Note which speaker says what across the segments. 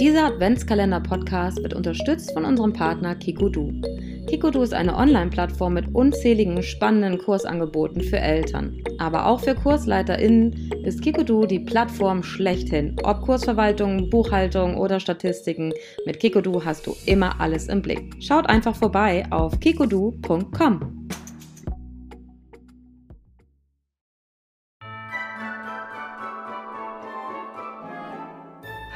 Speaker 1: Dieser Adventskalender-Podcast wird unterstützt von unserem Partner Kikodu. Kikodu ist eine Online-Plattform mit unzähligen spannenden Kursangeboten für Eltern. Aber auch für KursleiterInnen ist Kikodu die Plattform schlechthin. Ob Kursverwaltung, Buchhaltung oder Statistiken, mit Kikodu hast du immer alles im Blick. Schaut einfach vorbei auf kikodu.com.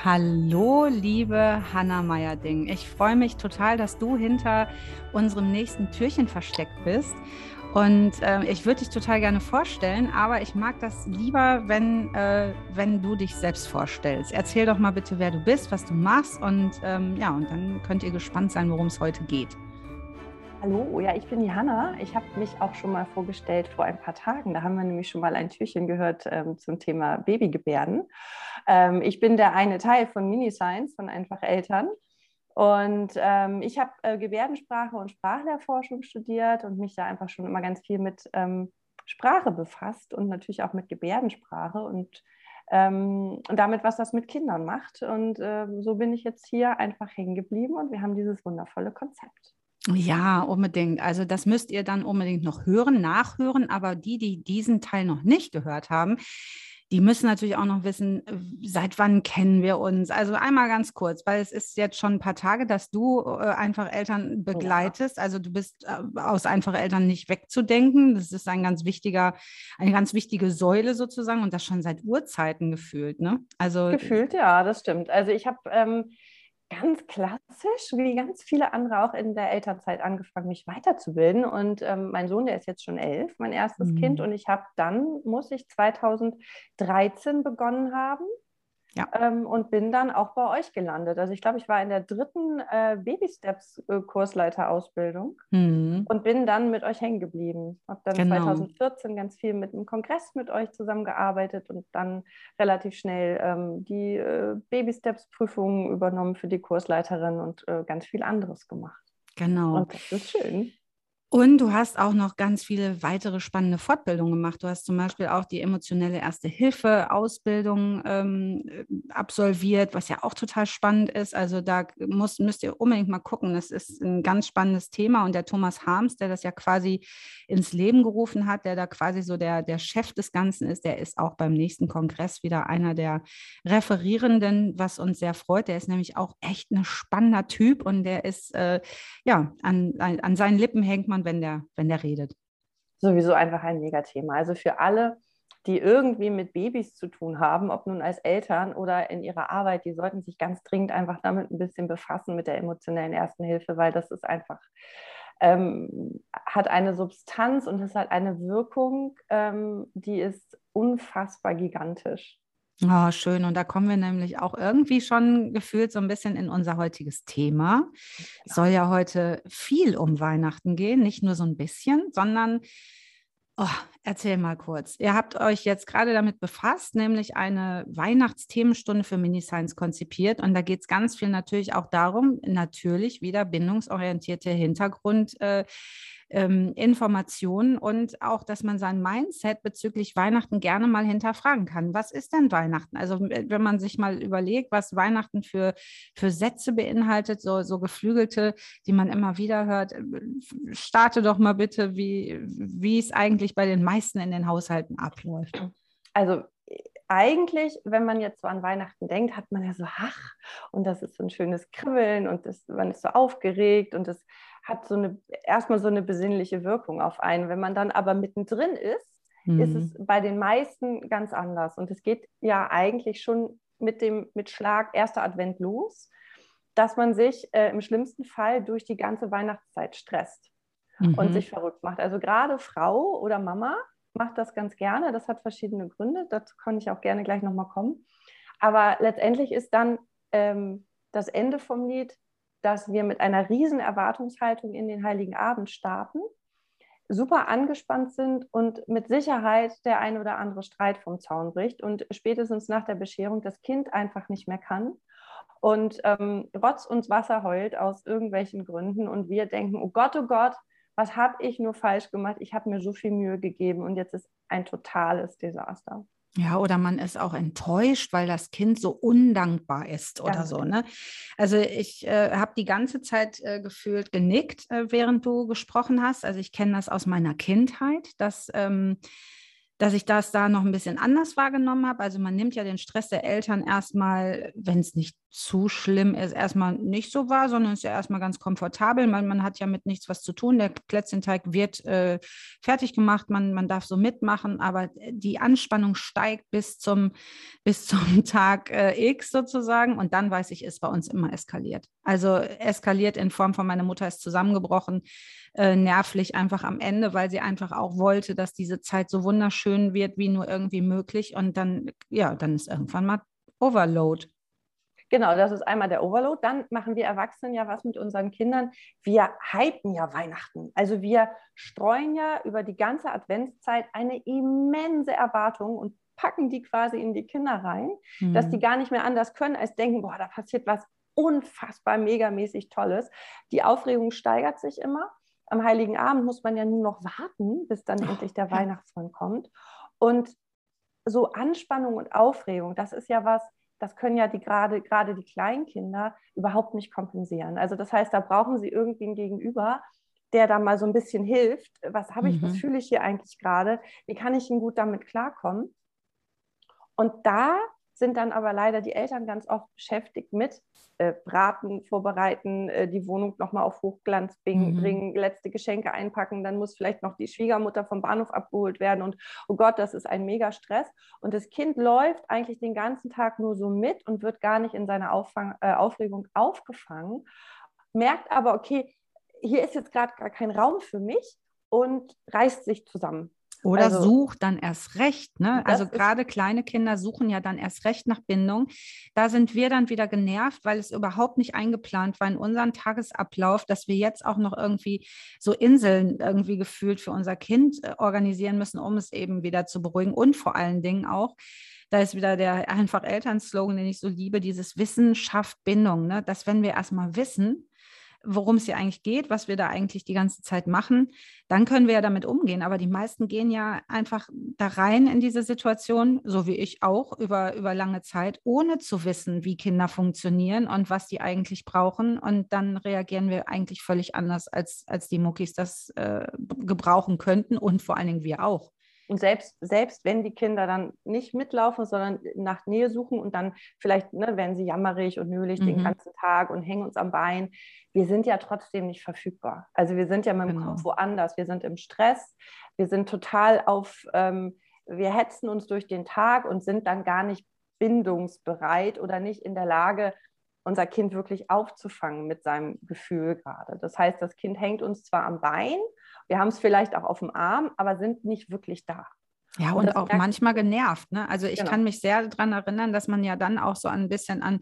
Speaker 2: Hallo, liebe Hanna Meyerding. Ich freue mich total, dass du hinter unserem nächsten Türchen versteckt bist. Und äh, ich würde dich total gerne vorstellen, aber ich mag das lieber, wenn, äh, wenn du dich selbst vorstellst. Erzähl doch mal bitte, wer du bist, was du machst und ähm, ja, und dann könnt ihr gespannt sein, worum es heute geht.
Speaker 3: Hallo, ja, ich bin die Hanna. Ich habe mich auch schon mal vorgestellt vor ein paar Tagen. Da haben wir nämlich schon mal ein Türchen gehört ähm, zum Thema Babygebärden. Ähm, ich bin der eine Teil von Mini-Science, von Einfach Eltern. Und ähm, ich habe äh, Gebärdensprache und Sprachlehrforschung studiert und mich da einfach schon immer ganz viel mit ähm, Sprache befasst und natürlich auch mit Gebärdensprache und, ähm, und damit, was das mit Kindern macht. Und äh, so bin ich jetzt hier einfach hängen geblieben und wir haben dieses wundervolle Konzept.
Speaker 2: Ja, unbedingt. Also das müsst ihr dann unbedingt noch hören, nachhören. Aber die, die diesen Teil noch nicht gehört haben, die müssen natürlich auch noch wissen, seit wann kennen wir uns. Also einmal ganz kurz, weil es ist jetzt schon ein paar Tage, dass du äh, einfach Eltern begleitest. Also du bist äh, aus einfache Eltern nicht wegzudenken. Das ist ein ganz wichtiger, eine ganz wichtige Säule sozusagen und das schon seit Urzeiten gefühlt. Ne?
Speaker 3: Also gefühlt, ja, das stimmt. Also ich habe ähm, ganz klassisch, wie ganz viele andere auch in der Elternzeit angefangen, mich weiterzubilden. Und ähm, mein Sohn, der ist jetzt schon elf, mein erstes mhm. Kind. Und ich habe dann, muss ich 2013 begonnen haben, ja. Ähm, und bin dann auch bei euch gelandet. Also ich glaube, ich war in der dritten äh, Baby Steps äh, Kursleiterausbildung mhm. und bin dann mit euch hängen geblieben. Habe dann genau. 2014 ganz viel mit einem Kongress mit euch zusammengearbeitet und dann relativ schnell ähm, die äh, Baby Steps Prüfungen übernommen für die Kursleiterin und äh, ganz viel anderes gemacht.
Speaker 2: Genau.
Speaker 3: Und das ist schön.
Speaker 2: Und du hast auch noch ganz viele weitere spannende Fortbildungen gemacht. Du hast zum Beispiel auch die emotionelle Erste-Hilfe-Ausbildung ähm, absolviert, was ja auch total spannend ist. Also da muss, müsst ihr unbedingt mal gucken. Das ist ein ganz spannendes Thema. Und der Thomas Harms, der das ja quasi ins Leben gerufen hat, der da quasi so der, der Chef des Ganzen ist, der ist auch beim nächsten Kongress wieder einer der Referierenden, was uns sehr freut. Der ist nämlich auch echt ein spannender Typ und der ist, äh, ja, an, an seinen Lippen hängt man wenn der, wenn der redet?
Speaker 3: Sowieso einfach ein Megathema. Also für alle, die irgendwie mit Babys zu tun haben, ob nun als Eltern oder in ihrer Arbeit, die sollten sich ganz dringend einfach damit ein bisschen befassen mit der emotionellen Ersten Hilfe, weil das ist einfach, ähm, hat eine Substanz und es hat eine Wirkung, ähm, die ist unfassbar gigantisch.
Speaker 2: Oh, schön. Und da kommen wir nämlich auch irgendwie schon gefühlt so ein bisschen in unser heutiges Thema. Es soll ja heute viel um Weihnachten gehen, nicht nur so ein bisschen, sondern Oh, erzähl mal kurz. Ihr habt euch jetzt gerade damit befasst, nämlich eine Weihnachtsthemenstunde für Mini-Science konzipiert. Und da geht es ganz viel natürlich auch darum, natürlich wieder bindungsorientierte Hintergrund. Äh, ähm, Informationen und auch, dass man sein Mindset bezüglich Weihnachten gerne mal hinterfragen kann. Was ist denn Weihnachten? Also wenn man sich mal überlegt, was Weihnachten für, für Sätze beinhaltet, so, so geflügelte, die man immer wieder hört, äh, starte doch mal bitte, wie, wie es eigentlich bei den meisten in den Haushalten abläuft.
Speaker 3: Also eigentlich, wenn man jetzt so an Weihnachten denkt, hat man ja so, ach, und das ist so ein schönes Kribbeln und das, man ist so aufgeregt und das hat so eine, erstmal so eine besinnliche Wirkung auf einen. Wenn man dann aber mittendrin ist, mhm. ist es bei den meisten ganz anders. Und es geht ja eigentlich schon mit dem mit Schlag erster Advent los, dass man sich äh, im schlimmsten Fall durch die ganze Weihnachtszeit stresst mhm. und sich verrückt macht. Also gerade Frau oder Mama macht das ganz gerne. Das hat verschiedene Gründe. Dazu kann ich auch gerne gleich nochmal kommen. Aber letztendlich ist dann ähm, das Ende vom Lied dass wir mit einer riesen Erwartungshaltung in den Heiligen Abend starten, super angespannt sind und mit Sicherheit der ein oder andere Streit vom Zaun bricht und spätestens nach der Bescherung das Kind einfach nicht mehr kann und ähm, Rotz und Wasser heult aus irgendwelchen Gründen und wir denken, oh Gott, oh Gott, was habe ich nur falsch gemacht? Ich habe mir so viel Mühe gegeben und jetzt ist ein totales Desaster.
Speaker 2: Ja, oder man ist auch enttäuscht, weil das Kind so undankbar ist oder
Speaker 3: Ganz
Speaker 2: so. Ne? Also ich äh, habe die ganze Zeit äh, gefühlt genickt, äh, während du gesprochen hast. Also ich kenne das aus meiner Kindheit, dass ähm, dass ich das da noch ein bisschen anders wahrgenommen habe. Also man nimmt ja den Stress der Eltern erstmal, wenn es nicht zu schlimm ist, erstmal nicht so wahr, sondern ist ja erstmal ganz komfortabel. Man, man hat ja mit nichts was zu tun. Der Plätzchenteig wird äh, fertig gemacht, man, man darf so mitmachen, aber die Anspannung steigt bis zum, bis zum Tag äh, X sozusagen. Und dann weiß ich, ist bei uns immer eskaliert. Also eskaliert in Form von meine Mutter ist zusammengebrochen äh, nervlich einfach am Ende, weil sie einfach auch wollte, dass diese Zeit so wunderschön wird, wie nur irgendwie möglich. Und dann, ja, dann ist irgendwann mal Overload.
Speaker 3: Genau, das ist einmal der Overload. Dann machen wir Erwachsenen ja was mit unseren Kindern. Wir hypen ja Weihnachten. Also wir streuen ja über die ganze Adventszeit eine immense Erwartung und packen die quasi in die Kinder rein, mhm. dass die gar nicht mehr anders können, als denken, boah, da passiert was unfassbar megamäßig Tolles. Die Aufregung steigert sich immer am Heiligen Abend muss man ja nur noch warten, bis dann endlich der Weihnachtsmann kommt. Und so Anspannung und Aufregung, das ist ja was, das können ja die gerade, gerade die Kleinkinder überhaupt nicht kompensieren. Also das heißt, da brauchen sie irgendwie einen Gegenüber, der da mal so ein bisschen hilft. Was habe ich, mhm. was fühle ich hier eigentlich gerade? Wie kann ich denn gut damit klarkommen? Und da sind dann aber leider die Eltern ganz oft beschäftigt mit äh, Braten vorbereiten, äh, die Wohnung nochmal auf Hochglanz bringen, mhm. bringen, letzte Geschenke einpacken, dann muss vielleicht noch die Schwiegermutter vom Bahnhof abgeholt werden und oh Gott, das ist ein mega Stress. Und das Kind läuft eigentlich den ganzen Tag nur so mit und wird gar nicht in seiner Auffang, äh, Aufregung aufgefangen, merkt aber, okay, hier ist jetzt gerade gar kein Raum für mich und reißt sich zusammen.
Speaker 2: Oder also, sucht dann erst recht. Ne? Also gerade kleine Kinder suchen ja dann erst recht nach Bindung. Da sind wir dann wieder genervt, weil es überhaupt nicht eingeplant war in unseren Tagesablauf, dass wir jetzt auch noch irgendwie so Inseln irgendwie gefühlt für unser Kind äh, organisieren müssen, um es eben wieder zu beruhigen. Und vor allen Dingen auch, da ist wieder der einfach Elternslogan, den ich so liebe, dieses Wissen schafft Bindung. Ne? Dass wenn wir erstmal wissen, worum es hier eigentlich geht, was wir da eigentlich die ganze Zeit machen, dann können wir ja damit umgehen. Aber die meisten gehen ja einfach da rein in diese Situation, so wie ich auch, über, über lange Zeit, ohne zu wissen, wie Kinder funktionieren und was die eigentlich brauchen. Und dann reagieren wir eigentlich völlig anders, als, als die Muckis das äh, gebrauchen könnten und vor allen Dingen wir auch.
Speaker 3: Und selbst, selbst wenn die Kinder dann nicht mitlaufen, sondern nach Nähe suchen und dann vielleicht ne, werden sie jammerig und nölig mhm. den ganzen Tag und hängen uns am Bein, wir sind ja trotzdem nicht verfügbar. Also wir sind ja mit dem genau. Kopf woanders, wir sind im Stress, wir sind total auf, ähm, wir hetzen uns durch den Tag und sind dann gar nicht bindungsbereit oder nicht in der Lage, unser Kind wirklich aufzufangen mit seinem Gefühl gerade. Das heißt, das Kind hängt uns zwar am Bein, wir haben es vielleicht auch auf dem Arm, aber sind nicht wirklich da.
Speaker 2: Ja, und, und auch manchmal genervt. Ne? Also ich genau. kann mich sehr daran erinnern, dass man ja dann auch so ein bisschen an,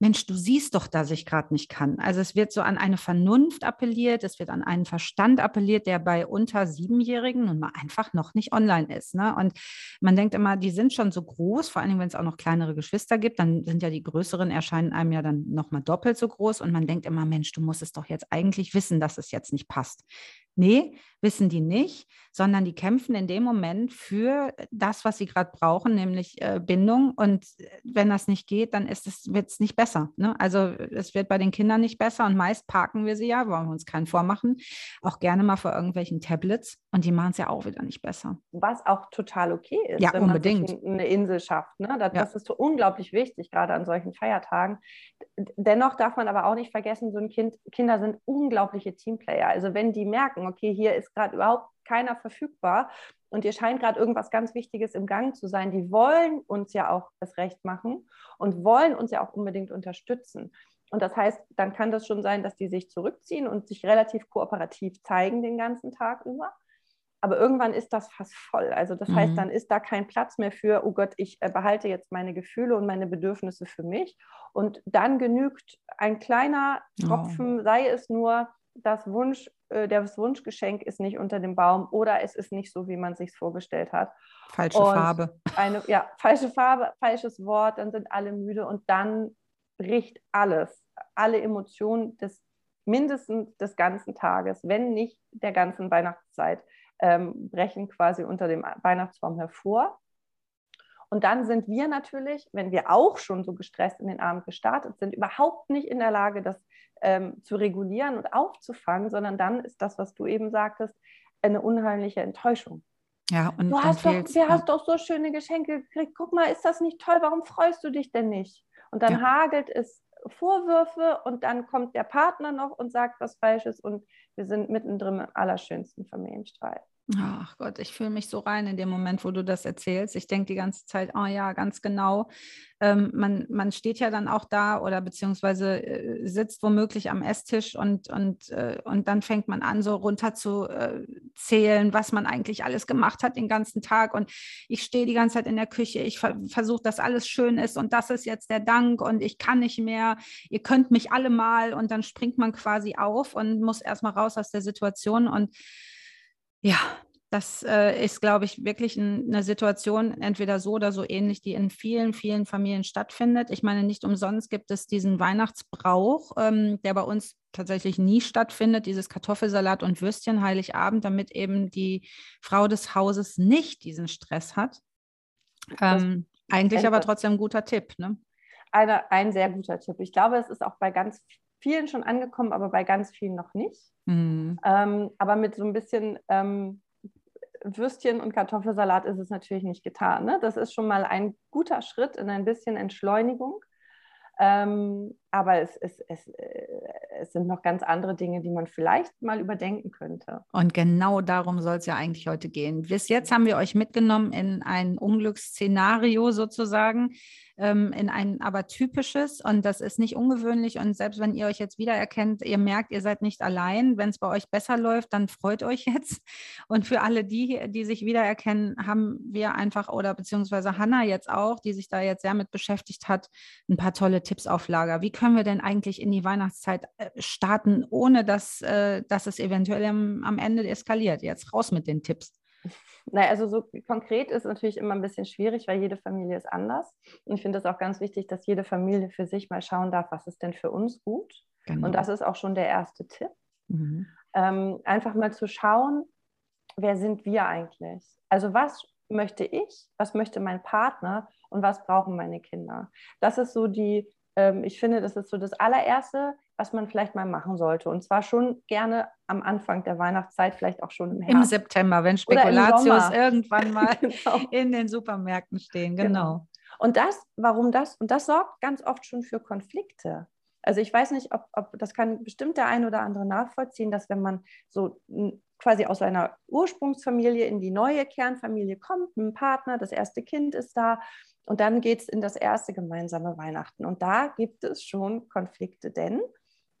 Speaker 2: Mensch, du siehst doch, dass ich gerade nicht kann. Also es wird so an eine Vernunft appelliert, es wird an einen Verstand appelliert, der bei unter Siebenjährigen nun mal einfach noch nicht online ist. Ne? Und man denkt immer, die sind schon so groß, vor allem wenn es auch noch kleinere Geschwister gibt, dann sind ja die größeren erscheinen einem ja dann nochmal doppelt so groß und man denkt immer, Mensch, du musst es doch jetzt eigentlich wissen, dass es jetzt nicht passt. Nee, wissen die nicht, sondern die kämpfen in dem Moment für das, was sie gerade brauchen, nämlich äh, Bindung. Und äh, wenn das nicht geht, dann wird es nicht besser. Ne? Also es wird bei den Kindern nicht besser und meist parken wir sie ja, wollen wir uns keinen vormachen, auch gerne mal vor irgendwelchen Tablets und die machen es ja auch wieder nicht besser.
Speaker 3: Was auch total okay ist,
Speaker 2: ja, wenn unbedingt.
Speaker 3: man eine Insel schafft. Ne? Das, ja. das ist unglaublich wichtig, gerade an solchen Feiertagen. Dennoch darf man aber auch nicht vergessen, so ein Kind, Kinder sind unglaubliche Teamplayer. Also wenn die merken, okay, hier ist gerade überhaupt keiner verfügbar und ihr scheint gerade irgendwas ganz Wichtiges im Gang zu sein, die wollen uns ja auch das Recht machen und wollen uns ja auch unbedingt unterstützen. Und das heißt, dann kann das schon sein, dass die sich zurückziehen und sich relativ kooperativ zeigen den ganzen Tag über. Aber irgendwann ist das fast voll. Also das mhm. heißt, dann ist da kein Platz mehr für, oh Gott, ich äh, behalte jetzt meine Gefühle und meine Bedürfnisse für mich. Und dann genügt ein kleiner Tropfen, oh. sei es nur das Wunsch, äh, das Wunschgeschenk ist nicht unter dem Baum oder es ist nicht so, wie man sich vorgestellt hat.
Speaker 2: Falsche und Farbe.
Speaker 3: Eine, ja, falsche Farbe, falsches Wort, dann sind alle müde und dann bricht alles, alle Emotionen des mindestens des ganzen Tages, wenn nicht der ganzen Weihnachtszeit, ähm, brechen quasi unter dem Weihnachtsbaum hervor. Und dann sind wir natürlich, wenn wir auch schon so gestresst in den Abend gestartet sind, überhaupt nicht in der Lage, das ähm, zu regulieren und aufzufangen, sondern dann ist das, was du eben sagtest, eine unheimliche Enttäuschung.
Speaker 2: Ja, und
Speaker 3: du hast doch, du hast doch so schöne Geschenke gekriegt. Guck mal, ist das nicht toll? Warum freust du dich denn nicht? Und dann ja. hagelt es Vorwürfe und dann kommt der Partner noch und sagt was Falsches und wir sind mittendrin im allerschönsten Familienstreit.
Speaker 2: Ach Gott, ich fühle mich so rein in dem Moment, wo du das erzählst. Ich denke die ganze Zeit, oh ja, ganz genau. Ähm, man, man steht ja dann auch da oder beziehungsweise äh, sitzt womöglich am Esstisch und, und, äh, und dann fängt man an, so runter zu äh, zählen, was man eigentlich alles gemacht hat den ganzen Tag. Und ich stehe die ganze Zeit in der Küche, ich ver versuche, dass alles schön ist und das ist jetzt der Dank und ich kann nicht mehr, ihr könnt mich alle mal und dann springt man quasi auf und muss erstmal raus aus der Situation und ja, das äh, ist, glaube ich, wirklich ein, eine Situation, entweder so oder so ähnlich, die in vielen, vielen Familien stattfindet. Ich meine, nicht umsonst gibt es diesen Weihnachtsbrauch, ähm, der bei uns tatsächlich nie stattfindet, dieses Kartoffelsalat und Würstchen Heiligabend, damit eben die Frau des Hauses nicht diesen Stress hat. Ähm, eigentlich aber trotzdem ein guter Tipp. Ne?
Speaker 3: Eine, ein sehr guter Tipp. Ich glaube, es ist auch bei ganz vielen schon angekommen, aber bei ganz vielen noch nicht. Mhm. Ähm, aber mit so ein bisschen ähm, Würstchen und Kartoffelsalat ist es natürlich nicht getan. Ne? Das ist schon mal ein guter Schritt in ein bisschen Entschleunigung. Ähm, aber es, es, es, äh, es, sind noch ganz andere Dinge, die man vielleicht mal überdenken könnte.
Speaker 2: Und genau darum soll es ja eigentlich heute gehen. Bis jetzt haben wir euch mitgenommen in ein Unglücksszenario sozusagen ähm, in ein aber typisches und das ist nicht ungewöhnlich und selbst wenn ihr euch jetzt wiedererkennt, ihr merkt, ihr seid nicht allein, wenn es bei euch besser läuft, dann freut euch jetzt und für alle die, die sich wiedererkennen, haben wir einfach oder beziehungsweise Hanna jetzt auch, die sich da jetzt sehr mit beschäftigt hat, ein paar tolle Tipps auf Lager. Wie können wir denn eigentlich in die Weihnachtszeit äh, starten, ohne dass, äh, dass es eventuell am, am Ende eskaliert? Jetzt raus mit den Tipps.
Speaker 3: Naja, also so konkret ist natürlich immer ein bisschen schwierig, weil jede Familie ist anders. Und ich finde es auch ganz wichtig, dass jede Familie für sich mal schauen darf, was ist denn für uns gut. Genau. Und das ist auch schon der erste Tipp. Mhm. Ähm, einfach mal zu schauen, wer sind wir eigentlich? Also was möchte ich, was möchte mein Partner und was brauchen meine Kinder? Das ist so die, ähm, ich finde, das ist so das allererste, was man vielleicht mal machen sollte. Und zwar schon gerne am Anfang der Weihnachtszeit, vielleicht auch schon im Herbst.
Speaker 2: Im September, wenn Spekulatius irgendwann mal genau. in den Supermärkten stehen. Genau. genau.
Speaker 3: Und das, warum das? Und das sorgt ganz oft schon für Konflikte. Also ich weiß nicht, ob, ob das kann bestimmt der ein oder andere nachvollziehen, dass wenn man so quasi aus einer Ursprungsfamilie in die neue Kernfamilie kommt, ein Partner, das erste Kind ist da und dann geht es in das erste gemeinsame Weihnachten. Und da gibt es schon Konflikte, denn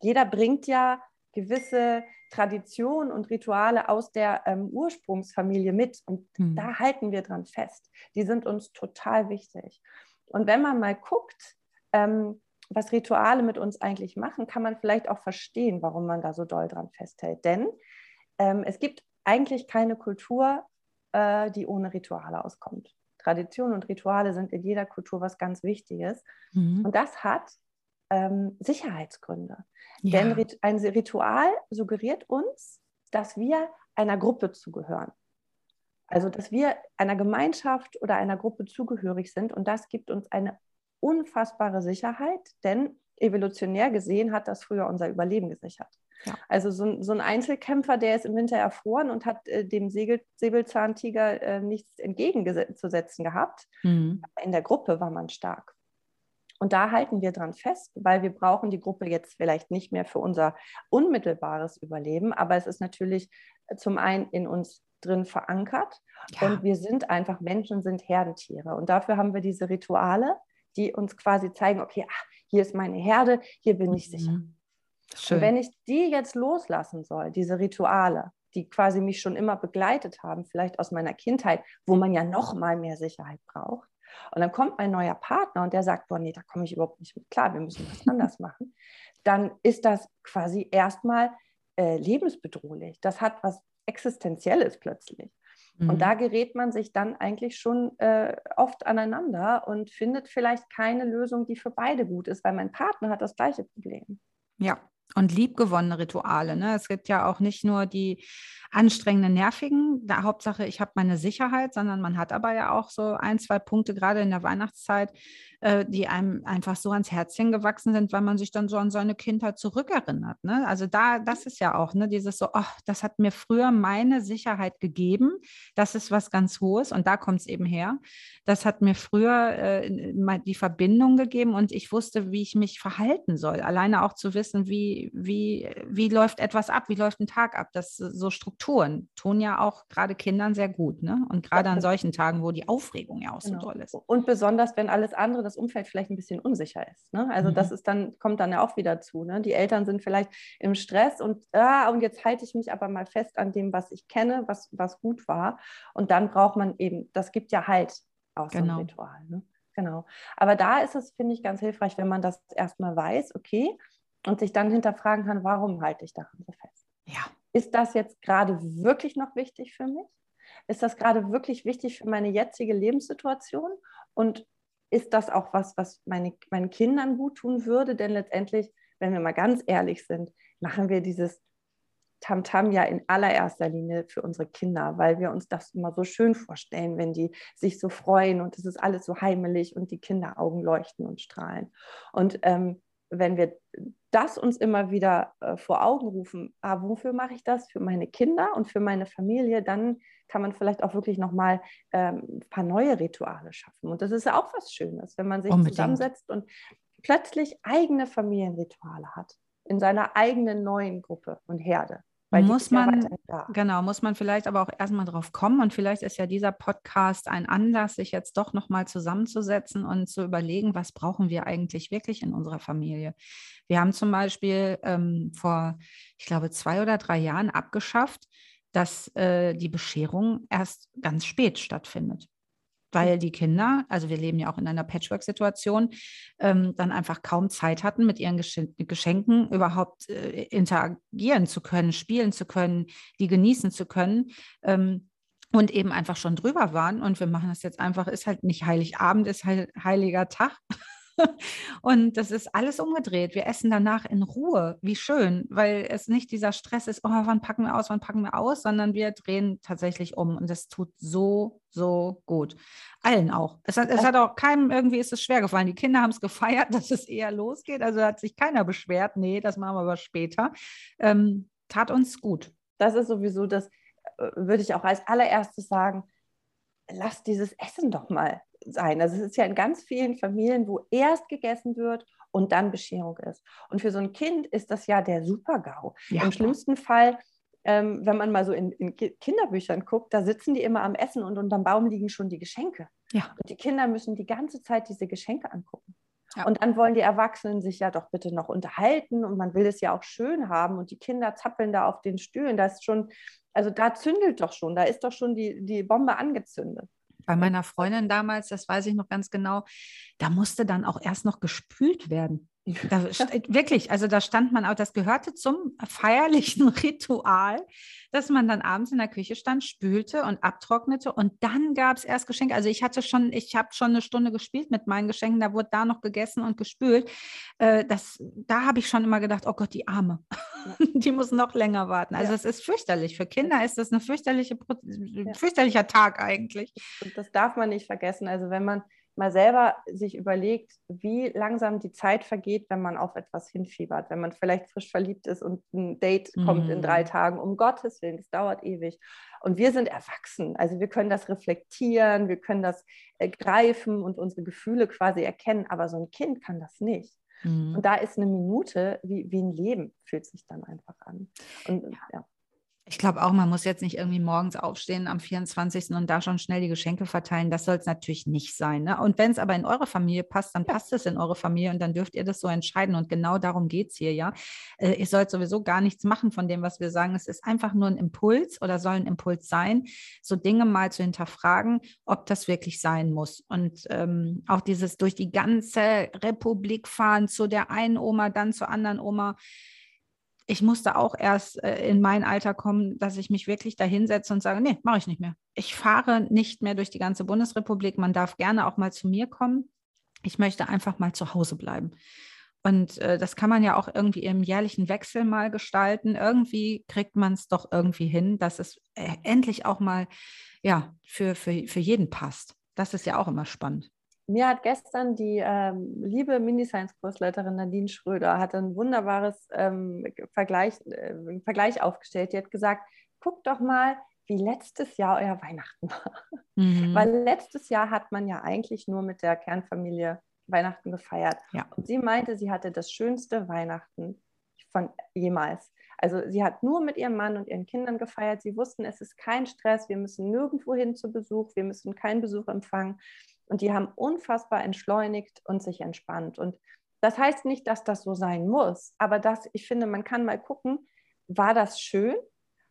Speaker 3: jeder bringt ja gewisse Traditionen und Rituale aus der ähm, Ursprungsfamilie mit. Und mhm. da halten wir dran fest. Die sind uns total wichtig. Und wenn man mal guckt, ähm, was Rituale mit uns eigentlich machen, kann man vielleicht auch verstehen, warum man da so doll dran festhält. Denn ähm, es gibt eigentlich keine Kultur, äh, die ohne Rituale auskommt. Traditionen und Rituale sind in jeder Kultur was ganz Wichtiges. Mhm. Und das hat ähm, Sicherheitsgründe. Ja. Denn ein Ritual suggeriert uns, dass wir einer Gruppe zugehören. Also, dass wir einer Gemeinschaft oder einer Gruppe zugehörig sind. Und das gibt uns eine unfassbare Sicherheit, denn evolutionär gesehen hat das früher unser Überleben gesichert. Ja. Also so, so, ein Einzelkämpfer, der ist im Winter erfroren und hat äh, dem Segel, Säbelzahntiger äh, nichts entgegenzusetzen gehabt. Mhm. In der Gruppe war man stark. Und da halten wir dran fest, weil wir brauchen die Gruppe jetzt vielleicht nicht mehr für unser unmittelbares Überleben, aber es ist natürlich zum einen in uns drin verankert ja. und wir sind einfach Menschen, sind Herdentiere und dafür haben wir diese Rituale, die uns quasi zeigen, okay, ach, hier ist meine Herde, hier bin ich sicher. Mhm. Und wenn ich die jetzt loslassen soll, diese Rituale, die quasi mich schon immer begleitet haben, vielleicht aus meiner Kindheit, wo man ja noch mal mehr Sicherheit braucht, und dann kommt mein neuer Partner und der sagt, boah, nee, da komme ich überhaupt nicht mit klar, wir müssen was anders machen, dann ist das quasi erstmal äh, lebensbedrohlich. Das hat was Existenzielles plötzlich. Mhm. Und da gerät man sich dann eigentlich schon äh, oft aneinander und findet vielleicht keine Lösung, die für beide gut ist, weil mein Partner hat das gleiche Problem.
Speaker 2: Ja, Und liebgewonnene Rituale. Ne? Es gibt ja auch nicht nur die anstrengenden, nervigen, da Hauptsache, ich habe meine Sicherheit, sondern man hat aber ja auch so ein, zwei Punkte, gerade in der Weihnachtszeit, äh, die einem einfach so ans Herzchen gewachsen sind, weil man sich dann so an seine Kindheit zurückerinnert. Ne? Also da, das ist ja auch, ne, dieses so, oh, das hat mir früher meine Sicherheit gegeben. Das ist was ganz Hohes und da kommt es eben her. Das hat mir früher äh, die Verbindung gegeben und ich wusste, wie ich mich verhalten soll. Alleine auch zu wissen, wie, wie, wie läuft etwas ab, wie läuft ein Tag ab. Das so Strukturen tun ja auch gerade Kindern sehr gut. Ne? Und gerade an solchen Tagen, wo die Aufregung ja auch genau. so toll ist.
Speaker 3: Und besonders, wenn alles andere das Umfeld vielleicht ein bisschen unsicher ist. Ne? Also mhm. das ist dann, kommt dann ja auch wieder zu. Ne? Die Eltern sind vielleicht im Stress und, ah, und jetzt halte ich mich aber mal fest an dem, was ich kenne, was, was gut war. Und dann braucht man eben, das gibt ja Halt aus genau. genau. Ritual. Ne? Genau. Aber da ist es, finde ich, ganz hilfreich, wenn man das erstmal weiß, okay, und sich dann hinterfragen kann, warum halte ich daran so fest?
Speaker 2: Ja.
Speaker 3: Ist das jetzt gerade wirklich noch wichtig für mich? Ist das gerade wirklich wichtig für meine jetzige Lebenssituation? Und ist das auch was, was meine, meinen Kindern gut tun würde? Denn letztendlich, wenn wir mal ganz ehrlich sind, machen wir dieses Tamtam -Tam ja in allererster Linie für unsere Kinder, weil wir uns das immer so schön vorstellen, wenn die sich so freuen und es ist alles so heimelig und die Kinderaugen leuchten und strahlen. Und ähm, wenn wir das uns immer wieder äh, vor Augen rufen, ah, wofür mache ich das? Für meine Kinder und für meine Familie, dann kann man vielleicht auch wirklich nochmal ähm, ein paar neue Rituale schaffen. Und das ist ja auch was Schönes, wenn man sich Unbedingt. zusammensetzt und plötzlich eigene Familienrituale hat in seiner eigenen neuen Gruppe und Herde.
Speaker 2: Muss man, genau, muss man vielleicht aber auch erstmal drauf kommen und vielleicht ist ja dieser Podcast ein Anlass, sich jetzt doch nochmal zusammenzusetzen und zu überlegen, was brauchen wir eigentlich wirklich in unserer Familie. Wir haben zum Beispiel ähm, vor, ich glaube, zwei oder drei Jahren abgeschafft, dass äh, die Bescherung erst ganz spät stattfindet. Weil die Kinder, also wir leben ja auch in einer Patchwork-Situation, ähm, dann einfach kaum Zeit hatten, mit ihren Geschenk Geschenken überhaupt äh, interagieren zu können, spielen zu können, die genießen zu können. Ähm, und eben einfach schon drüber waren. Und wir machen das jetzt einfach, ist halt nicht Heiligabend, ist halt heiliger Tag. Und das ist alles umgedreht. Wir essen danach in Ruhe. Wie schön, weil es nicht dieser Stress ist, oh, wann packen wir aus, wann packen wir aus, sondern wir drehen tatsächlich um. Und das tut so, so gut. Allen auch. Es hat, es hat auch keinem, irgendwie ist es schwer gefallen. Die Kinder haben es gefeiert, dass es eher losgeht. Also hat sich keiner beschwert. Nee, das machen wir aber später. Ähm, tat uns gut.
Speaker 3: Das ist sowieso das, äh, würde ich auch als allererstes sagen, lass dieses Essen doch mal sein. Also es ist ja in ganz vielen Familien, wo erst gegessen wird und dann Bescherung ist. Und für so ein Kind ist das ja der Super-GAU. Ja. Im schlimmsten Fall, ähm, wenn man mal so in, in, Kinderbüchern guckt, da sitzen die immer am Essen und unterm Baum liegen schon die Geschenke.
Speaker 2: Ja.
Speaker 3: Und die Kinder müssen die ganze Zeit diese Geschenke angucken. Ja. Und dann wollen die Erwachsenen sich ja doch bitte noch unterhalten und man will es ja auch schön haben und die Kinder zappeln da auf den Stühlen. Da ist schon, also da zündelt doch schon, da ist doch schon die, die Bombe angezündet
Speaker 2: bei meiner Freundin damals, das weiß ich noch ganz genau, da musste dann auch erst noch gespült werden. Da, wirklich, also da stand man auch, das gehörte zum feierlichen Ritual, dass man dann abends in der Küche stand, spülte und abtrocknete und dann gab es erst Geschenke. Also ich hatte schon, ich habe schon eine Stunde gespielt mit meinen Geschenken, da wurde da noch gegessen und gespült. Äh, das, da habe ich schon immer gedacht, oh Gott, die Arme, ja. die muss noch länger warten. Also es ja. ist fürchterlich. Für Kinder ist das ein fürchterliche, ja. fürchterlicher Tag eigentlich.
Speaker 3: Und das darf man nicht vergessen. Also wenn man mal selber sich überlegt, wie langsam die Zeit vergeht, wenn man auf etwas hinfiebert, wenn man vielleicht frisch verliebt ist und ein Date mhm. kommt in drei mhm. Tagen, um Gottes Willen, es dauert ewig. Und wir sind erwachsen, also wir können das reflektieren, wir können das äh, greifen und unsere Gefühle quasi erkennen, aber so ein Kind kann das nicht. Mhm. Und da ist eine Minute wie, wie ein Leben, fühlt sich dann einfach an. Und, ja. ja.
Speaker 2: Ich glaube auch, man muss jetzt nicht irgendwie morgens aufstehen am 24. und da schon schnell die Geschenke verteilen. Das soll es natürlich nicht sein. Ne? Und wenn es aber in eure Familie passt, dann passt es in eure Familie und dann dürft ihr das so entscheiden. Und genau darum geht es hier, ja. Äh, ihr sollt sowieso gar nichts machen von dem, was wir sagen. Es ist einfach nur ein Impuls oder soll ein Impuls sein, so Dinge mal zu hinterfragen, ob das wirklich sein muss. Und ähm, auch dieses durch die ganze Republik fahren, zu der einen Oma, dann zur anderen Oma ich musste auch erst äh, in mein Alter kommen, dass ich mich wirklich da hinsetze und sage, nee, mache ich nicht mehr. Ich fahre nicht mehr durch die ganze Bundesrepublik. Man darf gerne auch mal zu mir kommen. Ich möchte einfach mal zu Hause bleiben. Und äh, das kann man ja auch irgendwie im jährlichen Wechsel mal gestalten. Irgendwie kriegt man es doch irgendwie hin, dass es äh, endlich auch mal ja, für, für, für jeden passt. Das ist ja auch immer spannend.
Speaker 3: Mir hat gestern die ähm, liebe Mini-Science-Kursleiterin Nadine Schröder hat ein wunderbares ähm, Vergleich, äh, Vergleich aufgestellt. Die hat gesagt, guck doch mal, wie letztes Jahr euer Weihnachten war. Mhm. Weil letztes Jahr hat man ja eigentlich nur mit der Kernfamilie Weihnachten gefeiert. Ja. Und sie meinte, sie hatte das schönste Weihnachten von jemals. Also sie hat nur mit ihrem Mann und ihren Kindern gefeiert. Sie wussten, es ist kein Stress, wir müssen nirgendwo hin zu Besuch, wir müssen keinen Besuch empfangen. Und die haben unfassbar entschleunigt und sich entspannt. Und das heißt nicht, dass das so sein muss, aber das, ich finde, man kann mal gucken, war das schön?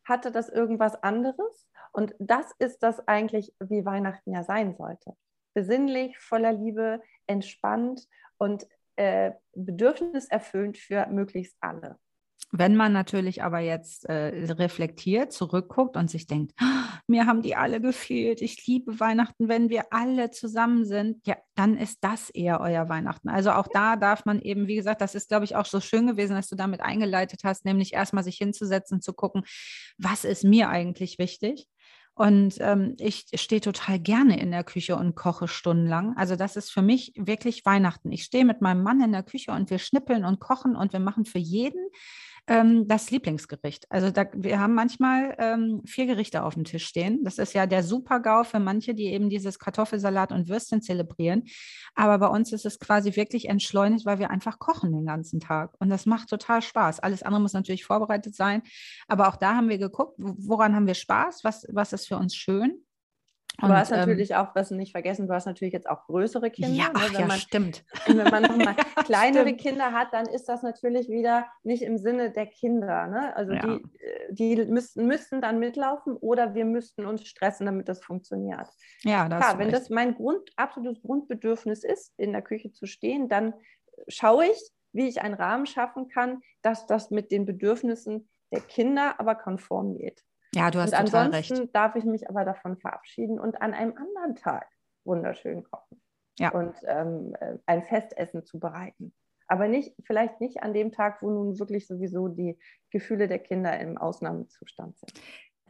Speaker 3: Hatte das irgendwas anderes? Und das ist das eigentlich, wie Weihnachten ja sein sollte. Besinnlich, voller Liebe, entspannt und äh, bedürfniserfüllend für möglichst alle.
Speaker 2: Wenn man natürlich aber jetzt äh, reflektiert, zurückguckt und sich denkt, oh, mir haben die alle gefehlt, ich liebe Weihnachten, wenn wir alle zusammen sind, ja, dann ist das eher euer Weihnachten. Also auch da darf man eben, wie gesagt, das ist, glaube ich, auch so schön gewesen, dass du damit eingeleitet hast, nämlich erstmal sich hinzusetzen, zu gucken, was ist mir eigentlich wichtig? Und ähm, ich stehe total gerne in der Küche und koche stundenlang. Also das ist für mich wirklich Weihnachten. Ich stehe mit meinem Mann in der Küche und wir schnippeln und kochen und wir machen für jeden ähm, das Lieblingsgericht. Also da, wir haben manchmal ähm, vier Gerichte auf dem Tisch stehen. Das ist ja der Super-GAU für manche, die eben dieses Kartoffelsalat und Würstchen zelebrieren. Aber bei uns ist es quasi wirklich entschleunigt, weil wir einfach kochen den ganzen Tag. Und das macht total Spaß. Alles andere muss natürlich vorbereitet sein. Aber auch da haben wir geguckt, woran haben wir Spaß, was, was ist für uns schön.
Speaker 3: Du und, hast ähm, natürlich ähm, auch, was nicht vergessen, du hast natürlich jetzt auch größere Kinder.
Speaker 2: Ja, ne? ach,
Speaker 3: wenn
Speaker 2: ja
Speaker 3: man,
Speaker 2: stimmt.
Speaker 3: Wenn man nochmal kleinere Kinder hat, dann ist das natürlich wieder nicht im Sinne der Kinder. Ne? Also ja. die, äh, die müssten, müssten dann mitlaufen oder wir müssten uns stressen, damit das funktioniert.
Speaker 2: Ja, das
Speaker 3: Klar, wenn das mein Grund, absolutes Grundbedürfnis ist, in der Küche zu stehen, dann schaue ich, wie ich einen Rahmen schaffen kann, dass das mit den Bedürfnissen der Kinder aber konform geht.
Speaker 2: Ja, du hast und total ansonsten
Speaker 3: recht. darf ich mich aber davon verabschieden und an einem anderen Tag wunderschön kochen ja. und ähm, äh, ein Festessen zubereiten. Aber nicht, vielleicht nicht an dem Tag, wo nun wirklich sowieso die Gefühle der Kinder im Ausnahmezustand sind.